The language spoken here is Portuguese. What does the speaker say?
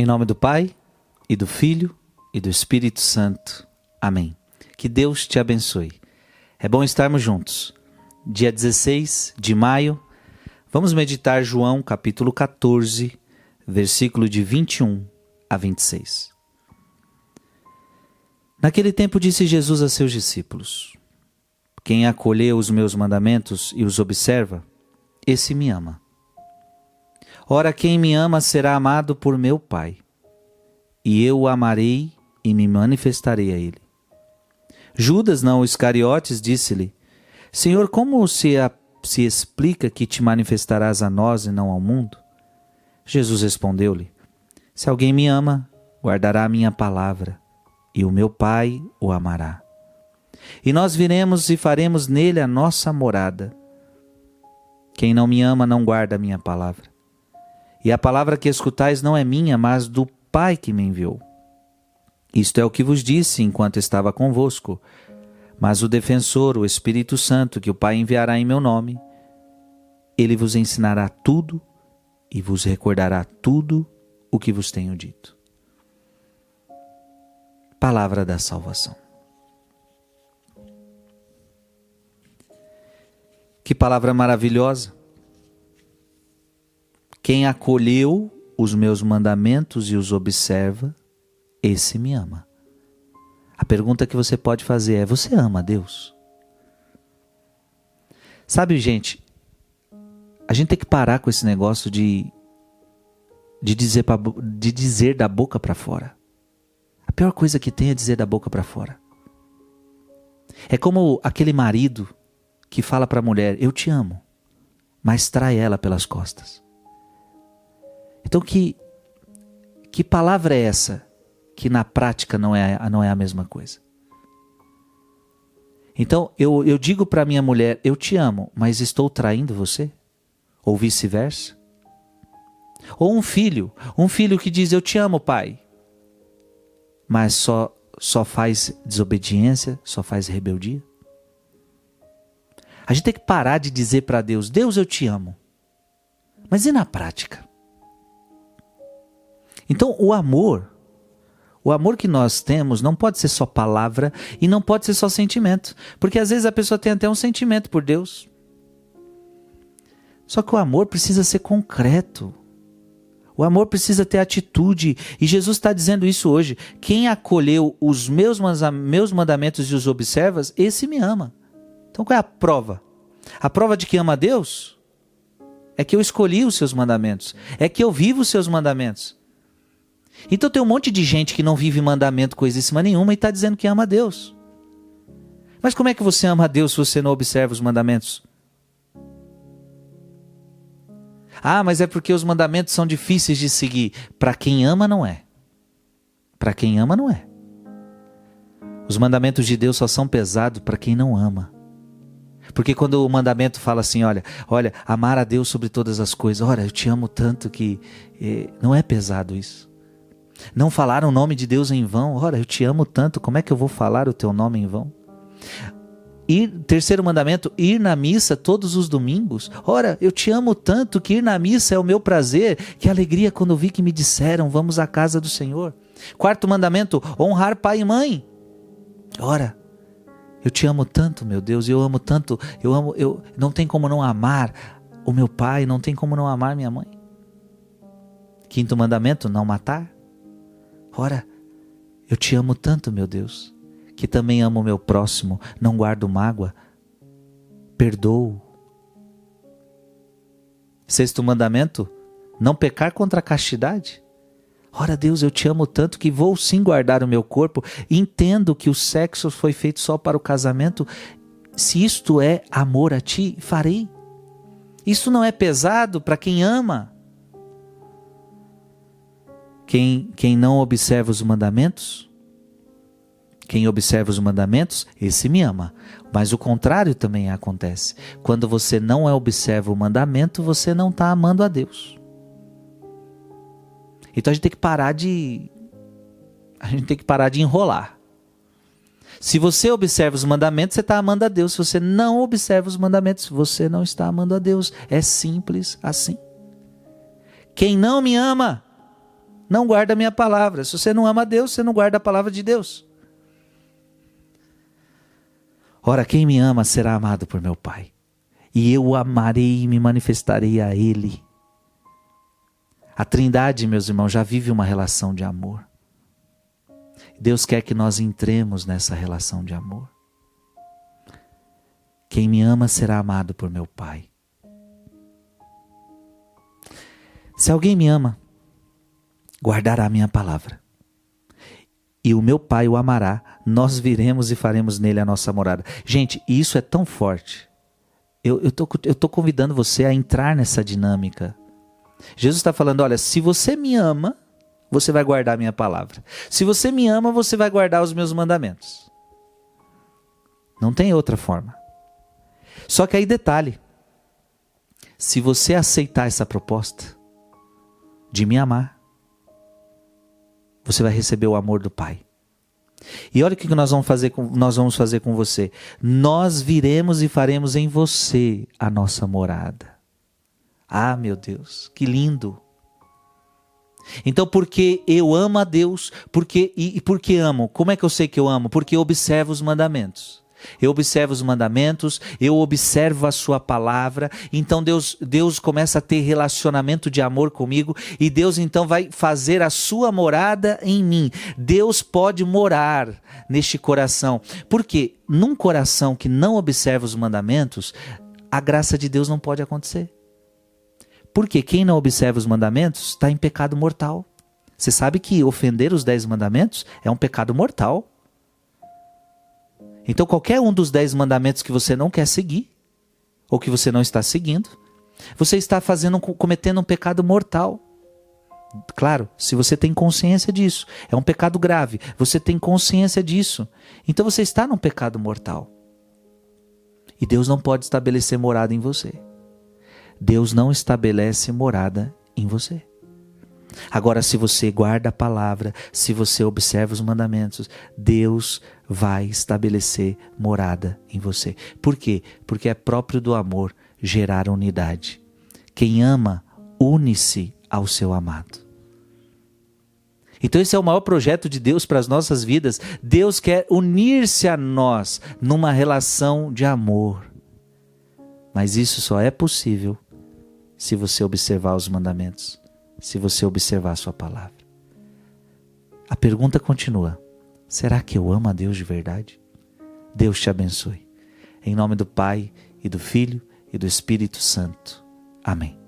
Em nome do Pai, e do Filho, e do Espírito Santo. Amém. Que Deus te abençoe. É bom estarmos juntos. Dia 16 de maio, vamos meditar João capítulo 14, versículo de 21 a 26. Naquele tempo disse Jesus a seus discípulos: Quem acolheu os meus mandamentos e os observa, esse me ama. Ora, quem me ama será amado por meu Pai, e eu o amarei e me manifestarei a ele. Judas, não Iscariotes, disse-lhe: Senhor, como se, a, se explica que te manifestarás a nós e não ao mundo? Jesus respondeu-lhe: Se alguém me ama, guardará a minha palavra, e o meu Pai o amará. E nós viremos e faremos nele a nossa morada. Quem não me ama não guarda a minha palavra. E a palavra que escutais não é minha, mas do Pai que me enviou. Isto é o que vos disse enquanto estava convosco. Mas o defensor, o Espírito Santo, que o Pai enviará em meu nome, ele vos ensinará tudo e vos recordará tudo o que vos tenho dito. Palavra da salvação. Que palavra maravilhosa! Quem acolheu os meus mandamentos e os observa, esse me ama. A pergunta que você pode fazer é: você ama Deus? Sabe, gente, a gente tem que parar com esse negócio de, de, dizer, pra, de dizer da boca para fora. A pior coisa que tem é dizer da boca para fora. É como aquele marido que fala para a mulher: Eu te amo, mas trai ela pelas costas. Então, que, que palavra é essa que na prática não é, não é a mesma coisa? Então, eu, eu digo para minha mulher: Eu te amo, mas estou traindo você? Ou vice-versa? Ou um filho, um filho que diz: Eu te amo, pai, mas só, só faz desobediência, só faz rebeldia? A gente tem que parar de dizer para Deus: Deus, eu te amo. Mas e na prática? Então, o amor, o amor que nós temos não pode ser só palavra e não pode ser só sentimento. Porque às vezes a pessoa tem até um sentimento por Deus. Só que o amor precisa ser concreto. O amor precisa ter atitude. E Jesus está dizendo isso hoje. Quem acolheu os meus, mandamentos e os observa, esse me ama. Então qual é a prova? A prova de que ama a Deus é que eu escolhi os seus mandamentos. É que eu vivo os seus mandamentos. Então tem um monte de gente que não vive mandamento coisíssima nenhuma e está dizendo que ama a Deus. Mas como é que você ama a Deus se você não observa os mandamentos? Ah, mas é porque os mandamentos são difíceis de seguir. Para quem ama, não é. Para quem ama, não é. Os mandamentos de Deus só são pesados para quem não ama. Porque quando o mandamento fala assim, olha, olha, amar a Deus sobre todas as coisas, olha, eu te amo tanto que eh, não é pesado isso. Não falaram o nome de Deus em vão. Ora, eu te amo tanto, como é que eu vou falar o teu nome em vão? Ir, terceiro mandamento, ir na missa todos os domingos. Ora, eu te amo tanto que ir na missa é o meu prazer. Que alegria quando vi que me disseram, vamos à casa do Senhor. Quarto mandamento, honrar pai e mãe. Ora, eu te amo tanto, meu Deus, eu amo tanto, eu amo, eu não tem como não amar o meu pai, não tem como não amar minha mãe. Quinto mandamento, não matar. Ora, eu te amo tanto, meu Deus, que também amo o meu próximo, não guardo mágoa, perdoo. Sexto mandamento: não pecar contra a castidade. Ora, Deus, eu te amo tanto que vou sim guardar o meu corpo. Entendo que o sexo foi feito só para o casamento. Se isto é amor a ti, farei. Isso não é pesado para quem ama. Quem, quem não observa os mandamentos, quem observa os mandamentos, esse me ama. Mas o contrário também acontece. Quando você não observa o mandamento, você não está amando a Deus. Então a gente tem que parar de. A gente tem que parar de enrolar. Se você observa os mandamentos, você está amando a Deus. Se você não observa os mandamentos, você não está amando a Deus. É simples assim. Quem não me ama, não guarda a minha palavra. Se você não ama Deus, você não guarda a palavra de Deus. Ora, quem me ama será amado por meu Pai, e eu o amarei e me manifestarei a Ele. A Trindade, meus irmãos, já vive uma relação de amor. Deus quer que nós entremos nessa relação de amor. Quem me ama será amado por meu Pai. Se alguém me ama, guardará a minha palavra. E o meu Pai o amará, nós viremos e faremos nele a nossa morada. Gente, isso é tão forte. Eu estou eu tô convidando você a entrar nessa dinâmica. Jesus está falando: olha, se você me ama, você vai guardar a minha palavra. Se você me ama, você vai guardar os meus mandamentos. Não tem outra forma. Só que aí, detalhe: se você aceitar essa proposta de me amar, você vai receber o amor do Pai. E olha o que nós vamos fazer com, nós vamos fazer com você. Nós viremos e faremos em você a nossa morada. Ah, meu Deus, que lindo! Então, porque eu amo a Deus, porque e, e porque amo? Como é que eu sei que eu amo? Porque eu observo os mandamentos. Eu observo os mandamentos, eu observo a sua palavra, então Deus, Deus começa a ter relacionamento de amor comigo e Deus então vai fazer a sua morada em mim. Deus pode morar neste coração. Porque num coração que não observa os mandamentos, a graça de Deus não pode acontecer. Porque quem não observa os mandamentos está em pecado mortal. Você sabe que ofender os dez mandamentos é um pecado mortal. Então, qualquer um dos dez mandamentos que você não quer seguir, ou que você não está seguindo, você está fazendo, cometendo um pecado mortal. Claro, se você tem consciência disso, é um pecado grave, você tem consciência disso, então você está num pecado mortal. E Deus não pode estabelecer morada em você. Deus não estabelece morada em você. Agora, se você guarda a palavra, se você observa os mandamentos, Deus vai estabelecer morada em você. Por quê? Porque é próprio do amor gerar unidade. Quem ama, une-se ao seu amado. Então, esse é o maior projeto de Deus para as nossas vidas. Deus quer unir-se a nós numa relação de amor. Mas isso só é possível se você observar os mandamentos se você observar a sua palavra. A pergunta continua: será que eu amo a Deus de verdade? Deus te abençoe. Em nome do Pai, e do Filho, e do Espírito Santo. Amém.